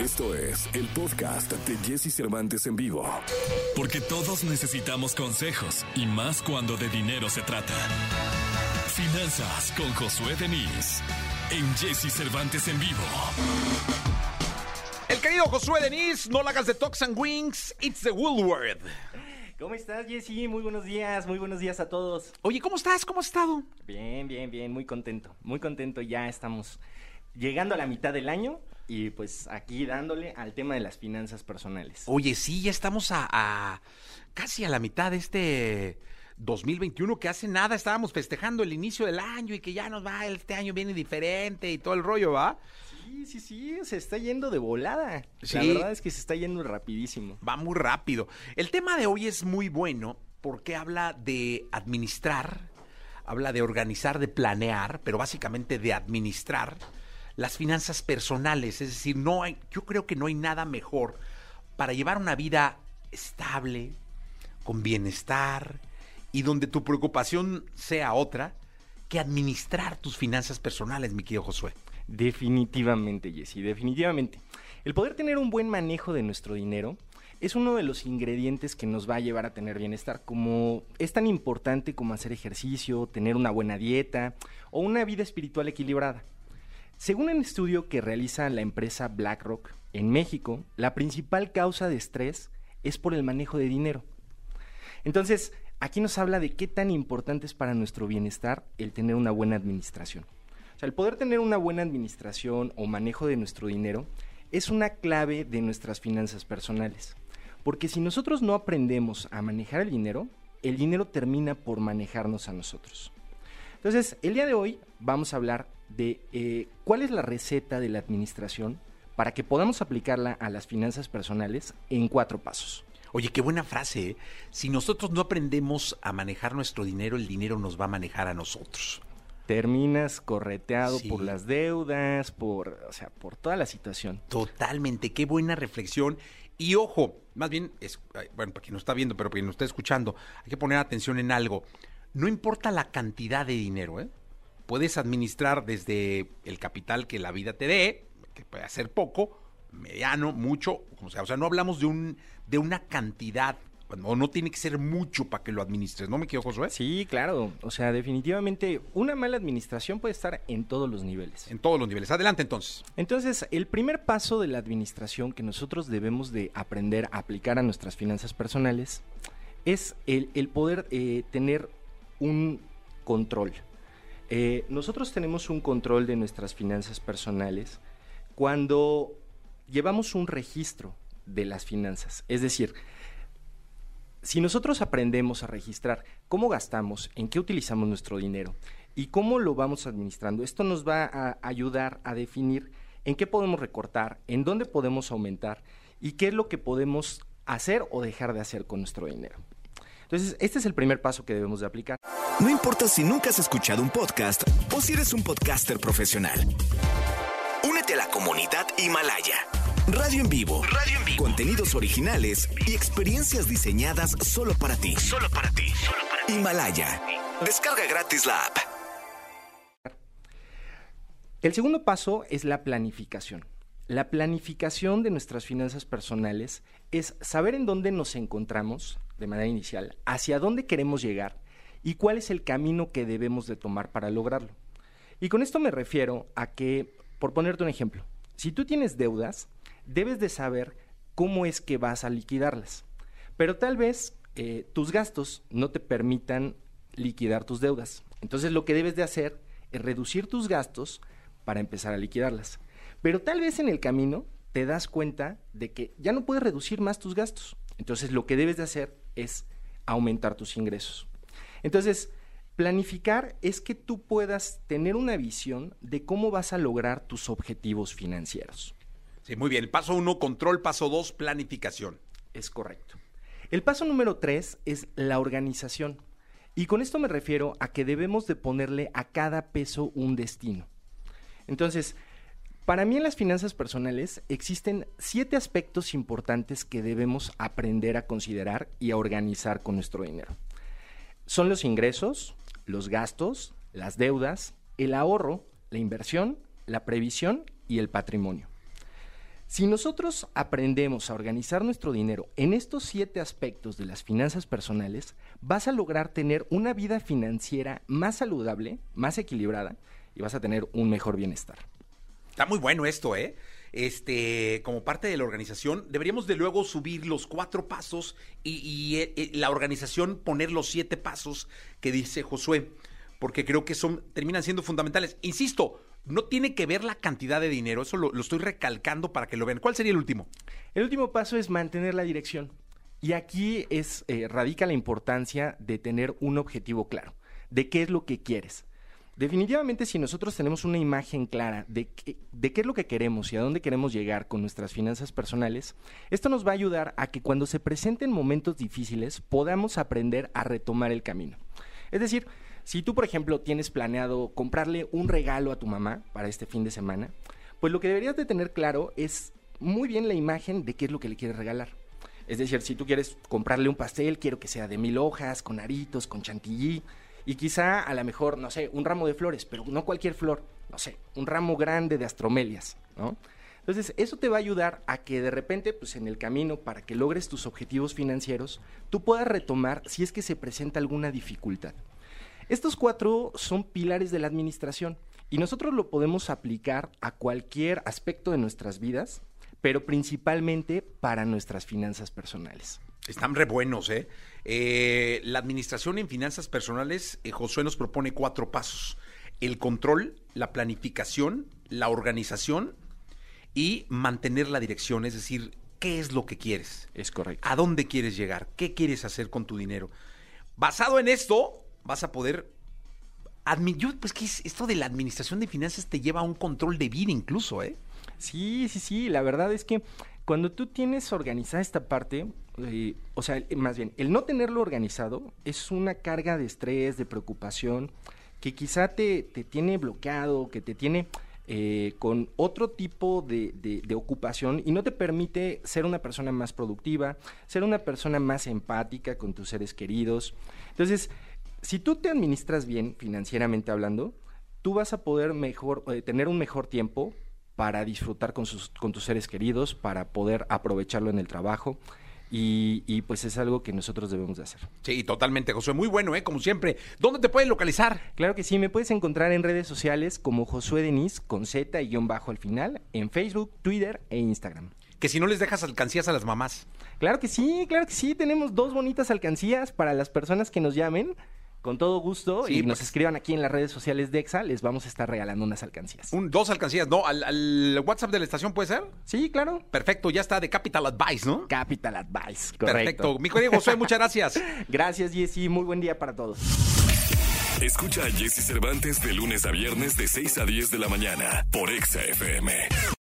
Esto es el podcast de Jesse Cervantes en vivo. Porque todos necesitamos consejos y más cuando de dinero se trata. Finanzas con Josué Denis en Jesse Cervantes en vivo. El querido Josué Denis, no la hagas de Tox and Wings, it's the Woolworth. ¿Cómo estás, Jessy? Muy buenos días, muy buenos días a todos. Oye, ¿cómo estás? ¿Cómo has estado? Bien, bien, bien, muy contento, muy contento. Ya estamos llegando a la mitad del año y pues aquí dándole al tema de las finanzas personales. Oye, sí, ya estamos a, a casi a la mitad de este 2021 que hace nada estábamos festejando el inicio del año y que ya nos va, este año viene diferente y todo el rollo, ¿va? Sí, sí, sí, se está yendo de volada. Sí. La verdad es que se está yendo rapidísimo. Va muy rápido. El tema de hoy es muy bueno porque habla de administrar, habla de organizar, de planear, pero básicamente de administrar las finanzas personales. Es decir, no hay, yo creo que no hay nada mejor para llevar una vida estable, con bienestar y donde tu preocupación sea otra que administrar tus finanzas personales, mi querido Josué. Definitivamente, Jessy, definitivamente. El poder tener un buen manejo de nuestro dinero es uno de los ingredientes que nos va a llevar a tener bienestar, como es tan importante como hacer ejercicio, tener una buena dieta o una vida espiritual equilibrada. Según un estudio que realiza la empresa BlackRock en México, la principal causa de estrés es por el manejo de dinero. Entonces, aquí nos habla de qué tan importante es para nuestro bienestar el tener una buena administración. O sea, el poder tener una buena administración o manejo de nuestro dinero es una clave de nuestras finanzas personales. Porque si nosotros no aprendemos a manejar el dinero, el dinero termina por manejarnos a nosotros. Entonces, el día de hoy vamos a hablar de eh, cuál es la receta de la administración para que podamos aplicarla a las finanzas personales en cuatro pasos. Oye, qué buena frase. ¿eh? Si nosotros no aprendemos a manejar nuestro dinero, el dinero nos va a manejar a nosotros. Terminas correteado Sí. por las deudas, por, o sea, por toda la situación. Totalmente, qué buena reflexión. Y ojo, más bien, es, bueno, para quien nos está viendo, pero para quien nos está escuchando, hay que poner atención en algo. No importa la cantidad de dinero, ¿eh? Puedes administrar desde el capital que la vida te dé, que puede ser poco, mediano, mucho, como sea. O sea, no hablamos de, un, de una cantidad, o no tiene que ser mucho para que lo administres, ¿no me equivoco, Josué? Sí, claro. O sea, definitivamente una mala administración puede estar en todos los niveles. En todos los niveles. Adelante entonces. Entonces, el primer paso de la administración que nosotros debemos de aprender a aplicar a nuestras finanzas personales es el, el poder eh, tener un control. Eh, nosotros tenemos un control de nuestras finanzas personales cuando llevamos un registro de las finanzas. Es decir, si nosotros aprendemos a registrar cómo gastamos, en qué utilizamos nuestro dinero y cómo lo vamos administrando, esto nos va a ayudar a definir en qué podemos recortar, en dónde podemos aumentar y qué es lo que podemos hacer o dejar de hacer con nuestro dinero. Entonces, este es el primer paso que debemos de aplicar. No importa si nunca has escuchado un podcast o si eres un podcaster profesional. Únete a la comunidad Himalaya. Radio en vivo. Radio en vivo. Contenidos originales y experiencias diseñadas solo para ti. Solo para ti. Himalaya. Descarga gratis la app. El segundo paso es la planificación. La planificación de nuestras finanzas personales es saber en dónde nos encontramos de manera inicial, hacia dónde queremos llegar y cuál es el camino que debemos de tomar para lograrlo. Y con esto me refiero a que, por ponerte un ejemplo, si tú tienes deudas, debes de saber cómo es que vas a liquidarlas. Pero tal vez eh, tus gastos no te permitan liquidar tus deudas. Entonces lo que debes de hacer es reducir tus gastos para empezar a liquidarlas. Pero tal vez en el camino te das cuenta de que ya no puedes reducir más tus gastos. Entonces lo que debes de hacer es aumentar tus ingresos. Entonces, planificar es que tú puedas tener una visión de cómo vas a lograr tus objetivos financieros. Sí, muy bien. Paso uno, control. Paso dos, planificación. Es correcto. El paso número tres es la organización. Y con esto me refiero a que debemos de ponerle a cada peso un destino. Entonces, para mí en las finanzas personales existen siete aspectos importantes que debemos aprender a considerar y a organizar con nuestro dinero. Son los ingresos, los gastos, las deudas, el ahorro, la inversión, la previsión y el patrimonio. Si nosotros aprendemos a organizar nuestro dinero en estos siete aspectos de las finanzas personales, vas a lograr tener una vida financiera más saludable, más equilibrada y vas a tener un mejor bienestar. Está muy bueno esto, ¿eh? Este, como parte de la organización, deberíamos de luego subir los cuatro pasos y, eh, eh, la organización poner los siete pasos que dice Josué, porque creo que son terminan siendo fundamentales. Insisto, no tiene que ver la cantidad de dinero, eso lo, lo estoy recalcando para que lo vean. ¿Cuál sería el último? El último paso es mantener la dirección. Y aquí es, eh, radica la importancia de tener un objetivo claro, de qué es lo que quieres. Definitivamente, si nosotros tenemos una imagen clara de, qué, es lo que queremos y a dónde queremos llegar con nuestras finanzas personales, esto nos va a ayudar a que cuando se presenten momentos difíciles podamos aprender a retomar el camino. Es decir, si tú, por ejemplo, tienes planeado comprarle un regalo a tu mamá para este fin de semana, pues lo que deberías de tener claro es muy bien la imagen de qué es lo que le quieres regalar. Es decir, si tú quieres comprarle un pastel, quiero que sea de mil hojas, con aritos, con chantilly, y quizá a lo mejor, no sé, un ramo de flores, pero no cualquier flor, no sé, un ramo grande de astromelias, ¿no? Entonces, eso te va a ayudar a que de repente, pues en el camino, para que logres tus objetivos financieros, tú puedas retomar si es que se presenta alguna dificultad. Estos cuatro son pilares de la administración y nosotros lo podemos aplicar a cualquier aspecto de nuestras vidas, pero principalmente para nuestras finanzas personales. Están re buenos, ¿eh? eh la administración en finanzas personales, eh, Josué nos propone cuatro pasos. El control, la planificación, la organización y mantener la dirección, es decir, ¿qué es lo que quieres? Es correcto. ¿A dónde quieres llegar? ¿Qué quieres hacer con tu dinero? Basado en esto, vas a poder... Yo, pues que esto de la administración de finanzas te lleva a un control de vida incluso, ¿eh? Sí, sí, sí, la verdad es que cuando tú tienes organizada esta parte, eh, o sea, más bien, el no tenerlo organizado es una carga de estrés, de preocupación, que quizá te, te tiene bloqueado, que te tiene eh, con otro tipo de, de, ocupación y no te permite ser una persona más productiva, ser una persona más empática con tus seres queridos. Entonces, si tú te administras bien financieramente hablando, tú vas a poder mejor, eh, tener un mejor tiempo para disfrutar con, sus, con tus seres queridos, para poder aprovecharlo en el trabajo. Y, y, pues es algo que nosotros debemos de hacer. Sí, totalmente, Josué. Muy bueno, ¿eh? Como siempre. ¿Dónde te puedes localizar? Claro que sí, me puedes encontrar en redes sociales como Josué Denis, con Z y guion bajo al final, en Facebook, Twitter e Instagram. Que si no les dejas alcancías a las mamás. Claro que sí, claro que sí. Tenemos dos bonitas alcancías para las personas que nos llamen con todo gusto sí, y nos pues, escriban aquí en las redes sociales de EXA, les vamos a estar regalando unas alcancías. Un, dos alcancías, ¿no? ¿Al, ¿Al, WhatsApp de la estación puede ser? Sí, claro. Perfecto, ya está de Capital Advice, ¿no? Capital Advice, correcto. Perfecto. Mi querido José, muchas gracias. gracias, Jessy. Muy buen día para todos. Escucha a Jesse Cervantes de lunes a viernes de 6 a 10 de la mañana por EXA FM.